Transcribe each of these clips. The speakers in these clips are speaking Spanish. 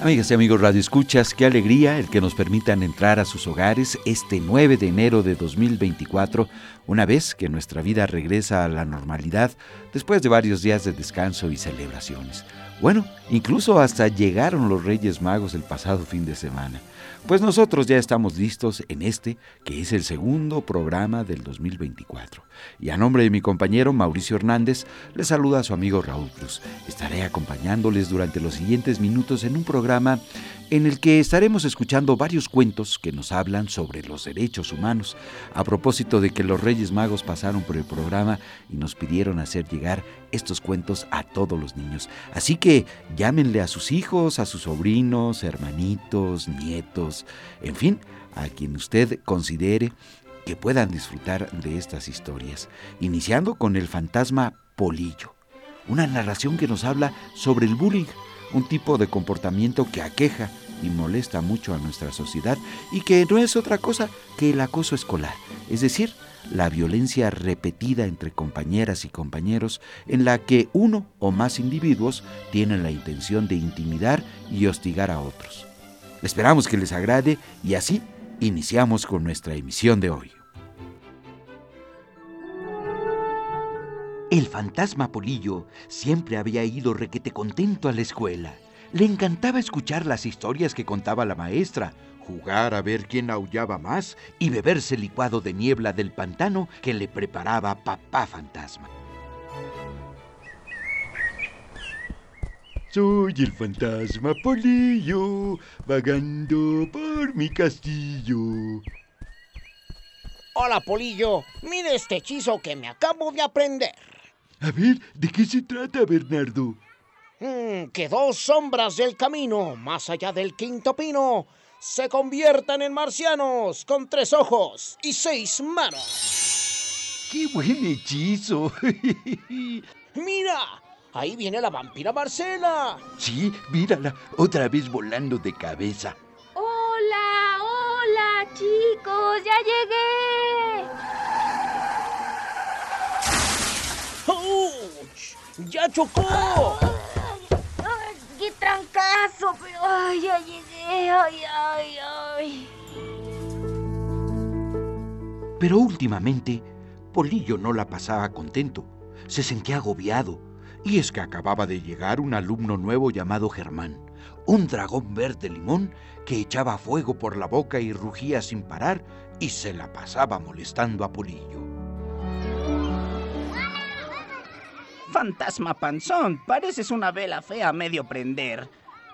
Amigas y amigos Radio Escuchas, qué alegría el que nos permitan entrar a sus hogares este 9 de enero de 2024, una vez que nuestra vida regresa a la normalidad después de varios días de descanso y celebraciones. Bueno, incluso hasta llegaron los Reyes Magos el pasado fin de semana. Pues nosotros ya estamos listos en este, que es el segundo programa del 2024. Y a nombre de mi compañero Mauricio Hernández, les saluda a su amigo Raúl Cruz. Estaré acompañándoles durante los siguientes minutos en un programa en el que estaremos escuchando varios cuentos que nos hablan sobre los derechos humanos, a propósito de que los Reyes Magos pasaron por el programa y nos pidieron hacer llegar estos cuentos a todos los niños. Así que llámenle a sus hijos, a sus sobrinos, hermanitos, nietos, en fin, a quien usted considere que puedan disfrutar de estas historias, iniciando con el fantasma Polillo, una narración que nos habla sobre el bullying un tipo de comportamiento que aqueja y molesta mucho a nuestra sociedad y que no es otra cosa que el acoso escolar, es decir, la violencia repetida entre compañeras y compañeros en la que uno o más individuos tienen la intención de intimidar y hostigar a otros. Esperamos que les agrade y así iniciamos con nuestra emisión de hoy. El fantasma Polillo siempre había ido requete contento a la escuela. Le encantaba escuchar las historias que contaba la maestra, jugar a ver quién aullaba más y beberse el licuado de niebla del pantano que le preparaba papá fantasma. Soy el fantasma Polillo, vagando por mi castillo. Hola, Polillo. Mire este hechizo que me acabo de aprender. A ver, ¿de qué se trata, Bernardo? Mm, que dos sombras del camino, más allá del quinto pino, se conviertan en marcianos con tres ojos y seis manos. ¡Qué buen hechizo! ¡Mira! Ahí viene la vampira Marcela. Sí, mírala, otra vez volando de cabeza. Hola, hola, chicos, ya llegué. ¡Ya chocó! ¡Ay, qué trancazo! Pero ay, ya llegué. Ay, ay, ay. Pero últimamente, Polillo no la pasaba contento. Se sentía agobiado. Y es que acababa de llegar un alumno nuevo llamado Germán, un dragón verde limón que echaba fuego por la boca y rugía sin parar y se la pasaba molestando a Polillo. Fantasma panzón, pareces una vela fea a medio prender.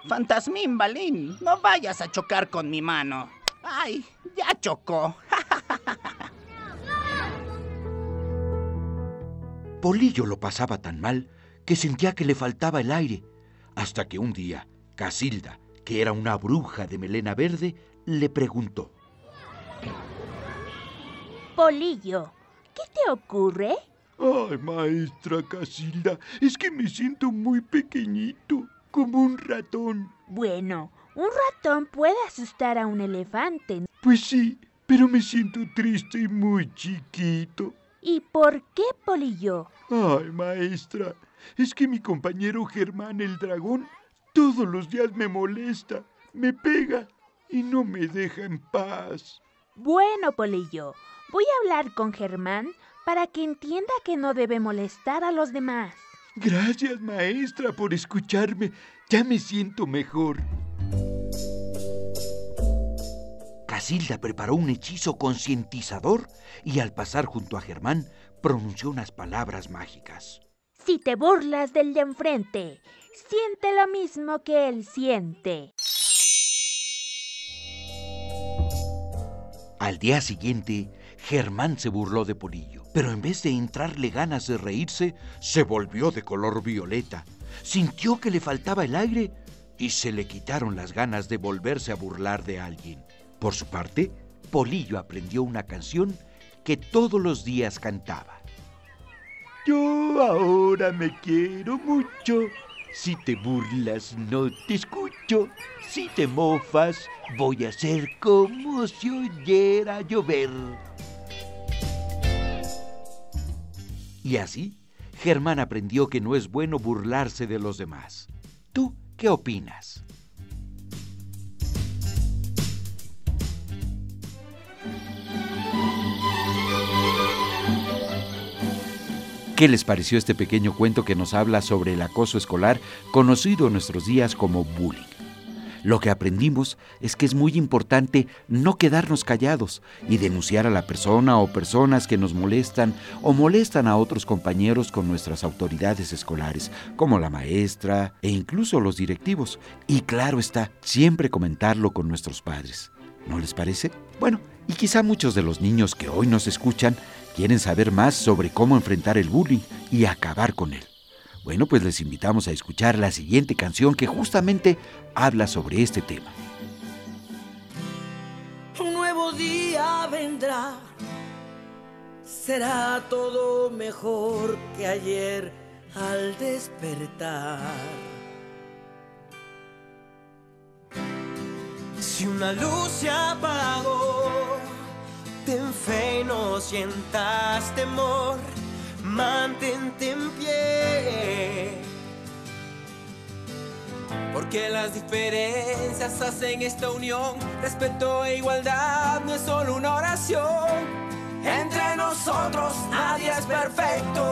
Fantasmín balín, no vayas a chocar con mi mano. ¡Ay! Ya chocó. Polillo lo pasaba tan mal que sentía que le faltaba el aire, hasta que un día Casilda, que era una bruja de melena verde, le preguntó. Polillo, ¿qué te ocurre? Ay, maestra Casilda, es que me siento muy pequeñito, como un ratón. Bueno, un ratón puede asustar a un elefante. Pues sí, pero me siento triste y muy chiquito. ¿Y por qué, Polillo? Ay, maestra, es que mi compañero Germán el dragón todos los días me molesta, me pega y no me deja en paz. Bueno, Polillo, voy a hablar con Germán para que entienda que no debe molestar a los demás. Gracias, maestra, por escucharme. Ya me siento mejor. Casilda preparó un hechizo concientizador y al pasar junto a Germán pronunció unas palabras mágicas. Si te burlas del de enfrente, siente lo mismo que él siente. Al día siguiente, Germán se burló de Polillo, pero en vez de entrarle ganas de reírse, se volvió de color violeta. Sintió que le faltaba el aire y se le quitaron las ganas de volverse a burlar de alguien. Por su parte, Polillo aprendió una canción que todos los días cantaba. Yo ahora me quiero mucho. Si te burlas no te escucho. Si te mofas voy a ser como si oyera llover. Y así, Germán aprendió que no es bueno burlarse de los demás. ¿Tú qué opinas? ¿Qué les pareció este pequeño cuento que nos habla sobre el acoso escolar, conocido en nuestros días como bullying? Lo que aprendimos es que es muy importante no quedarnos callados y denunciar a la persona o personas que nos molestan o molestan a otros compañeros con nuestras autoridades escolares, como la maestra e incluso los directivos. Y claro está, siempre comentarlo con nuestros padres. ¿No les parece? Bueno, y quizá muchos de los niños que hoy nos escuchan quieren saber más sobre cómo enfrentar el bullying y acabar con él. Bueno, pues les invitamos a escuchar la siguiente canción que justamente habla sobre este tema. Un nuevo día vendrá, será todo mejor que ayer al despertar. Si una luz se apagó, no sientas temor, mantente en pie. Porque las diferencias hacen esta unión, respeto e igualdad no es solo una oración. Entre nosotros nadie es perfecto.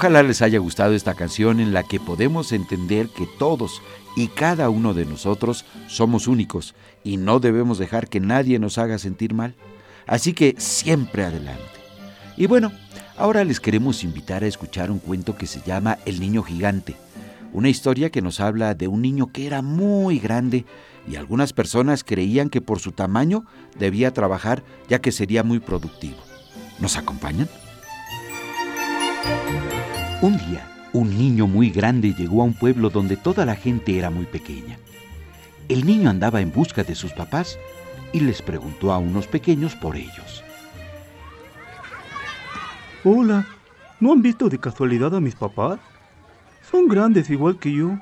Ojalá les haya gustado esta canción en la que podemos entender que todos y cada uno de nosotros somos únicos y no debemos dejar que nadie nos haga sentir mal. Así que siempre adelante. Y bueno, ahora les queremos invitar a escuchar un cuento que se llama El Niño Gigante. Una historia que nos habla de un niño que era muy grande y algunas personas creían que por su tamaño debía trabajar ya que sería muy productivo. ¿Nos acompañan? Un día, un niño muy grande llegó a un pueblo donde toda la gente era muy pequeña. El niño andaba en busca de sus papás y les preguntó a unos pequeños por ellos. Hola, ¿no han visto de casualidad a mis papás? Son grandes igual que yo.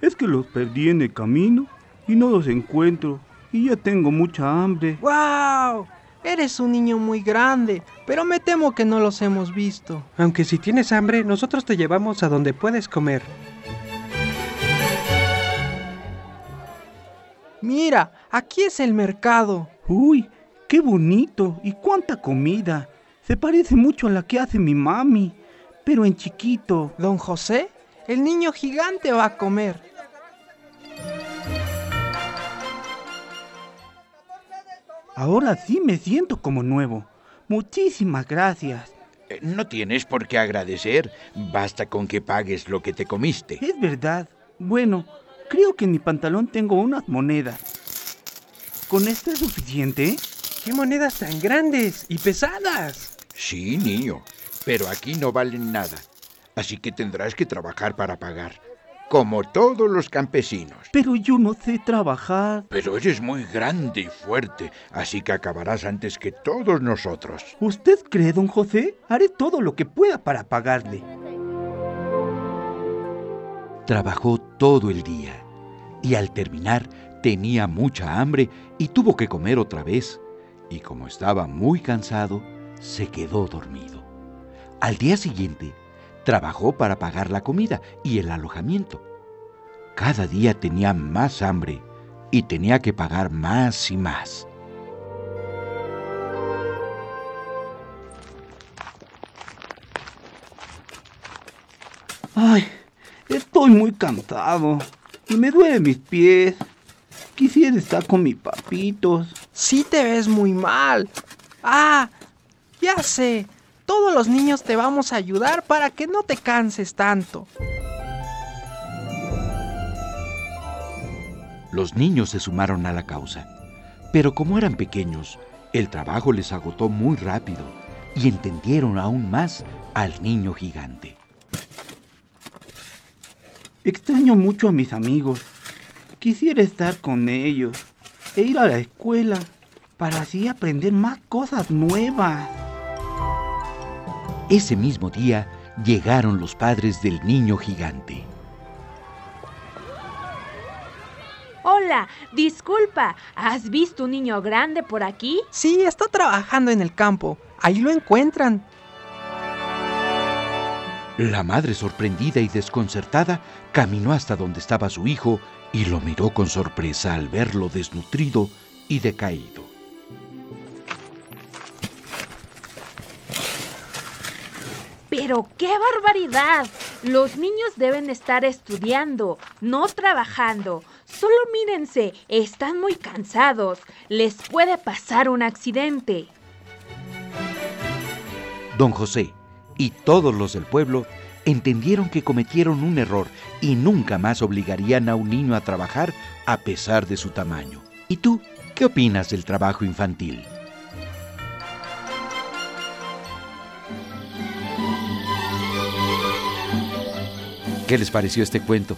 Es que los perdí en el camino y no los encuentro y ya tengo mucha hambre. ¡Wow! Eres un niño muy grande, pero me temo que no los hemos visto. Aunque si tienes hambre, nosotros te llevamos a donde puedes comer. Mira, aquí es el mercado. Uy, qué bonito y cuánta comida. Se parece mucho a la que hace mi mami, pero en chiquito. Don José, el niño gigante va a comer. Ahora sí me siento como nuevo. Muchísimas gracias. Eh, No tienes por qué agradecer, basta con que pagues lo que te comiste. Es verdad. Bueno, creo que en mi pantalón tengo unas monedas. ¿Con esto es suficiente? ¡Qué monedas tan grandes y pesadas! Sí, niño, pero aquí no valen nada, así que tendrás que trabajar para pagar, como todos los campesinos. Pero yo no sé trabajar. Pero eres muy grande y fuerte, así que acabarás antes que todos nosotros. ¿Usted cree, don José? Haré todo lo que pueda para pagarle. Trabajó todo el día y al terminar tenía mucha hambre y tuvo que comer otra vez. Y como estaba muy cansado, se quedó dormido. Al día siguiente, trabajó para pagar la comida y el alojamiento. Cada día tenía más hambre y tenía que pagar más y más. Ay, estoy muy cansado y me duelen mis pies. Quisiera estar con mis papitos. Sí te ves muy mal. Ah, ya sé. Todos los niños te vamos a ayudar para que no te canses tanto. Los niños se sumaron a la causa, pero como eran pequeños, el trabajo les agotó muy rápido y entendieron aún más al niño gigante. Extraño mucho a mis amigos. Quisiera estar con ellos e ir a la escuela para así aprender más cosas nuevas. Ese mismo día llegaron los padres del niño gigante. Hola, disculpa, ¿has visto un niño grande por aquí? Sí, está trabajando en el campo. Ahí lo encuentran. La madre, sorprendida y desconcertada, caminó hasta donde estaba su hijo y lo miró con sorpresa al verlo desnutrido y decaído. Pero qué barbaridad. Los niños deben estar estudiando, no trabajando. Solo mírense, están muy cansados. Les puede pasar un accidente. Don José y todos los del pueblo entendieron que cometieron un error y nunca más obligarían a un niño a trabajar a pesar de su tamaño. ¿Y tú qué opinas del trabajo infantil? ¿Qué les pareció este cuento?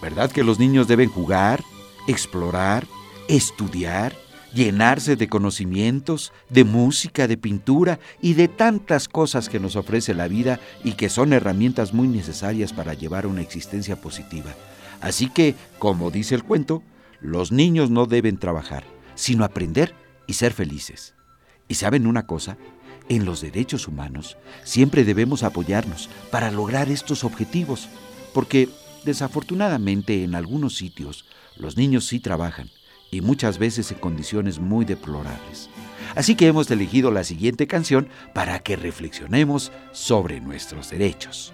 ¿Verdad que los niños deben jugar, explorar, estudiar, llenarse de conocimientos, de música, de pintura y de tantas cosas que nos ofrece la vida y que son herramientas muy necesarias para llevar una existencia positiva? Así que, como dice el cuento, los niños no deben trabajar, sino aprender y ser felices. ¿Y saben una cosa? En los derechos humanos siempre debemos apoyarnos para lograr estos objetivos, porque desafortunadamente en algunos sitios los niños sí trabajan y muchas veces en condiciones muy deplorables. Así que hemos elegido la siguiente canción para que reflexionemos sobre nuestros derechos.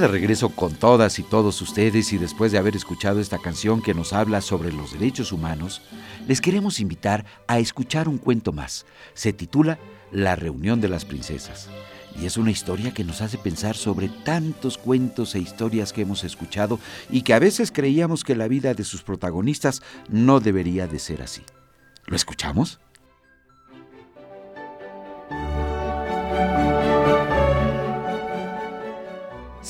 De regreso con todas y todos ustedes y después de haber escuchado esta canción que nos habla sobre los derechos humanos, les queremos invitar a escuchar un cuento más. Se titula La reunión de las princesas. Y es una historia que nos hace pensar sobre tantos cuentos e historias que hemos escuchado y que a veces creíamos que la vida de sus protagonistas no debería de ser así. ¿Lo escuchamos?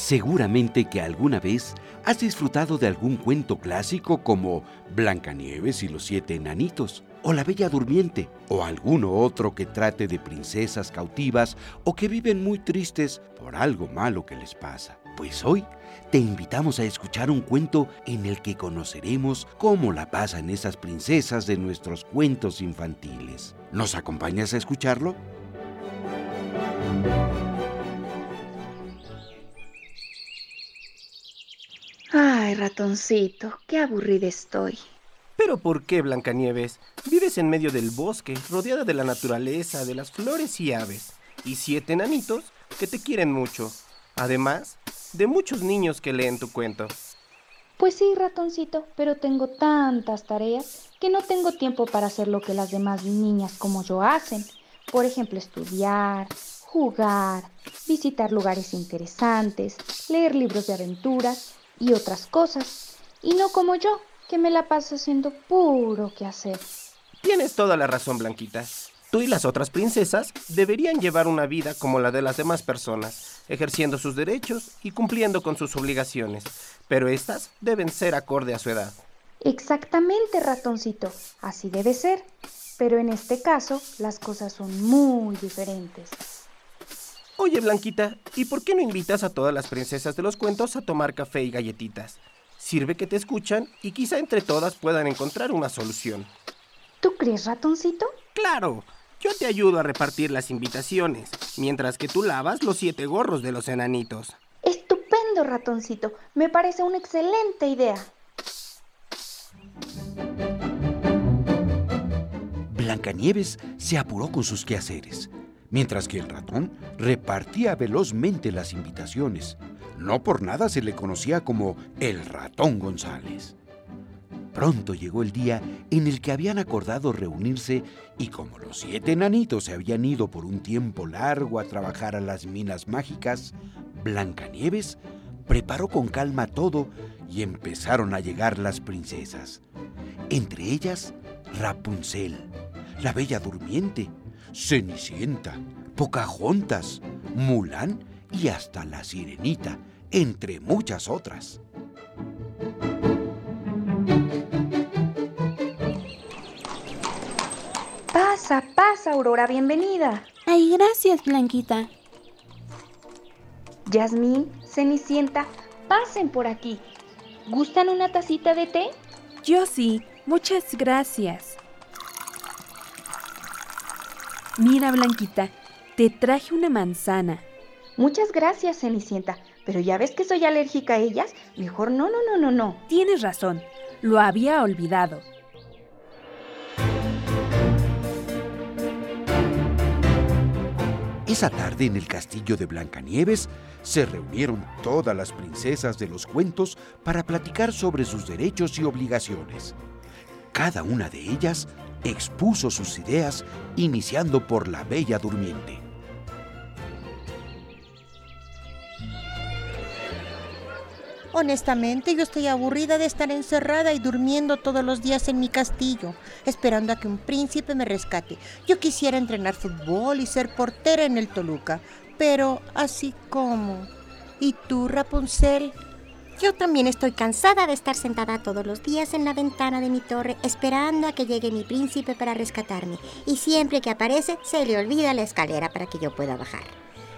Seguramente que alguna vez has disfrutado de algún cuento clásico como Blancanieves y los siete enanitos, o La Bella Durmiente, o alguno otro que trate de princesas cautivas o que viven muy tristes por algo malo que les pasa. Pues hoy te invitamos a escuchar un cuento en el que conoceremos cómo la pasan esas princesas de nuestros cuentos infantiles. ¿Nos acompañas a escucharlo? Ay, ratoncito, qué aburrida estoy. ¿Pero por qué, Blancanieves? Vives en medio del bosque, rodeada de la naturaleza, de las flores y aves, y siete enanitos que te quieren mucho. Además, de muchos niños que leen tu cuento. Pues sí, ratoncito, pero tengo tantas tareas que no tengo tiempo para hacer lo que las demás niñas como yo hacen. Por ejemplo, estudiar, jugar, visitar lugares interesantes, leer libros de aventuras y otras cosas. Y no como yo, que me la paso haciendo puro que hacer. Tienes toda la razón, Blanquita. Tú y las otras princesas deberían llevar una vida como la de las demás personas, ejerciendo sus derechos y cumpliendo con sus obligaciones, pero estas deben ser acorde a su edad. Exactamente, ratoncito, así debe ser. Pero en este caso, las cosas son muy diferentes. Oye, Blanquita, ¿y por qué no invitas a todas las princesas de los cuentos a tomar café y galletitas? Sirve que te escuchan y quizá entre todas puedan encontrar una solución. ¿Tú crees, ratoncito? Claro, yo te ayudo a repartir las invitaciones, mientras que tú lavas los siete gorros de los enanitos. Estupendo, ratoncito. Me parece una excelente idea. Blancanieves se apuró con sus quehaceres, mientras que el ratón repartía velozmente las invitaciones. No por nada se le conocía como el ratón González. Pronto llegó el día en el que habían acordado reunirse y como los siete enanitos se habían ido por un tiempo largo a trabajar a las minas mágicas, Blancanieves preparó con calma todo y empezaron a llegar las princesas. Entre ellas, Rapunzel, la Bella Durmiente, Cenicienta, Pocahontas, Mulan y hasta la Sirenita, entre muchas otras. Pasa, pasa, Aurora, bienvenida. Ay, gracias, Blanquita. Yasmín, Cenicienta, pasen por aquí. ¿Gustan una tacita de té? Yo sí, muchas gracias. Mira, Blanquita, te traje una manzana. Muchas gracias, Cenicienta. Pero ya ves que soy alérgica a ellas. Mejor no, no, no, no, no. Tienes razón. Lo había olvidado. Esa tarde en el castillo de Blancanieves se reunieron todas las princesas de los cuentos para platicar sobre sus derechos y obligaciones. Cada una de ellas expuso sus ideas, iniciando por la Bella Durmiente. Honestamente, yo estoy aburrida de estar encerrada y durmiendo todos los días en mi castillo, esperando a que un príncipe me rescate. Yo quisiera entrenar fútbol y ser portera en el Toluca, pero así como. ¿Y tú, Rapunzel? Yo también estoy cansada de estar sentada todos los días en la ventana de mi torre esperando a que llegue mi príncipe para rescatarme. Y siempre que aparece se le olvida la escalera para que yo pueda bajar.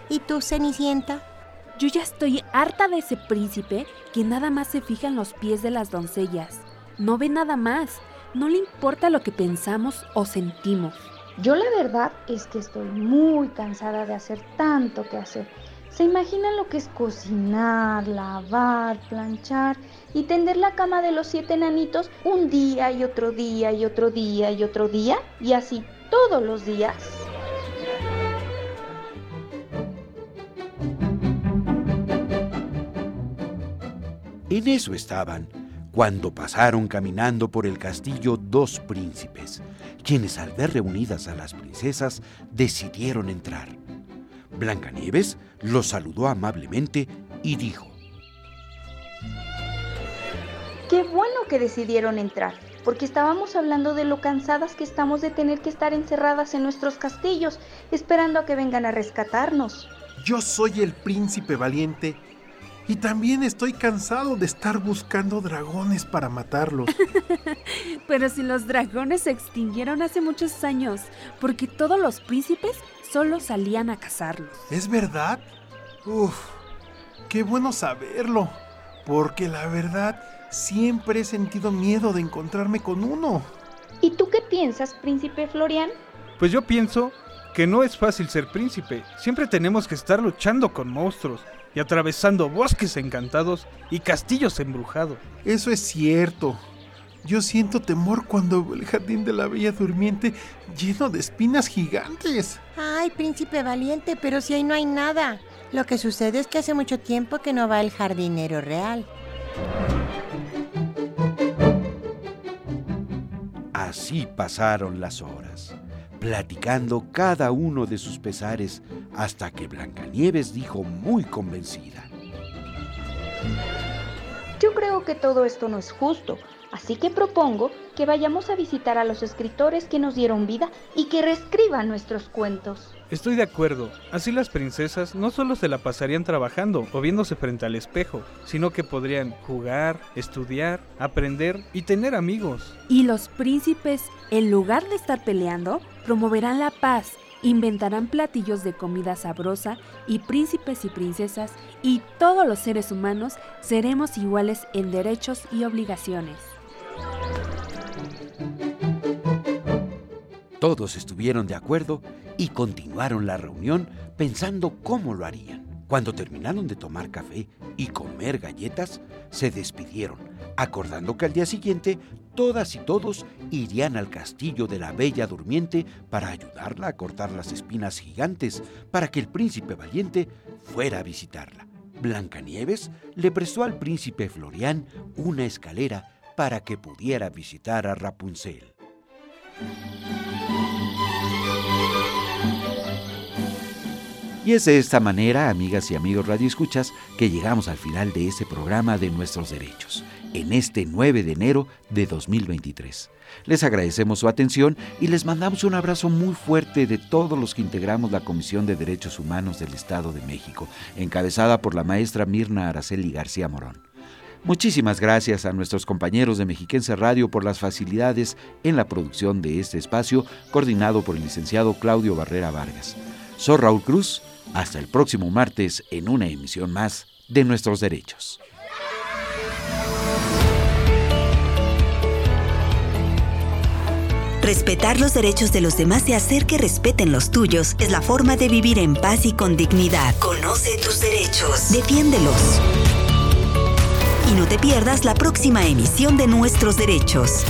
¿Y tú, Cenicienta? Yo ya estoy harta de ese príncipe que nada más se fija en los pies de las doncellas. No ve nada más. No le importa lo que pensamos o sentimos. Yo la verdad es que estoy muy cansada de hacer tanto que hacer. ¿Se imaginan lo que es cocinar, lavar, planchar y tender la cama de los siete enanitos un día y otro día y otro día y otro día? Y así todos los días. En eso estaban, cuando pasaron caminando por el castillo dos príncipes, quienes al ver reunidas a las princesas decidieron entrar. Blancanieves los saludó amablemente y dijo, Qué bueno que decidieron entrar, porque estábamos hablando de lo cansadas que estamos de tener que estar encerradas en nuestros castillos, esperando a que vengan a rescatarnos. Yo soy el príncipe valiente y también estoy cansado de estar buscando dragones para matarlos. Pero si los dragones se extinguieron hace muchos años, porque todos los príncipes solo salían a cazarlos. ¿Es verdad? Uf, qué bueno saberlo, porque la verdad siempre he sentido miedo de encontrarme con uno. ¿Y tú qué piensas, príncipe Florian? Pues yo pienso que no es fácil ser príncipe. Siempre tenemos que estar luchando con monstruos y atravesando bosques encantados y castillos embrujados. Eso es cierto. Yo siento temor cuando veo el jardín de la Bella Durmiente lleno de espinas gigantes. Ay, príncipe valiente, pero si ahí no hay nada. Lo que sucede es que hace mucho tiempo que no va el jardinero real. Así pasaron las horas, platicando cada uno de sus pesares hasta que Blancanieves dijo muy convencida. Yo creo que todo esto no es justo, así que propongo que vayamos a visitar a los escritores que nos dieron vida y que reescriban nuestros cuentos. Estoy de acuerdo. Así las princesas no solo se la pasarían trabajando o viéndose frente al espejo, sino que podrían jugar, estudiar, aprender y tener amigos. Y los príncipes, en lugar de estar peleando, promoverán la paz, inventarán platillos de comida sabrosa y príncipes y princesas y todos los seres humanos seremos iguales en derechos y obligaciones. Todos estuvieron de acuerdo y continuaron la reunión pensando cómo lo harían. Cuando terminaron de tomar café y comer galletas, se despidieron, acordando que al día siguiente todas y todos irían al castillo de la Bella Durmiente para ayudarla a cortar las espinas gigantes para que el príncipe valiente fuera a visitarla. Blancanieves le prestó al príncipe Florián una escalera para que pudiera visitar a Rapunzel. Y es de esta manera, amigas y amigos radioescuchas, que llegamos al final de este programa de Nuestros Derechos, en este 9 de enero de 2023. Les agradecemos su atención y les mandamos un abrazo muy fuerte de todos los que integramos la Comisión de Derechos Humanos del Estado de México, encabezada por la maestra Mirna Araceli García Morón. Muchísimas gracias a nuestros compañeros de Mexiquense Radio por las facilidades en la producción de este espacio, coordinado por el licenciado Claudio Barrera Vargas. Soy Raúl Cruz, hasta el próximo martes en una emisión más de Nuestros Derechos. Respetar los derechos de los demás y hacer que respeten los tuyos es la forma de vivir en paz y con dignidad. Conoce tus derechos. Defiéndelos. Y no te pierdas la próxima emisión de Nuestros Derechos.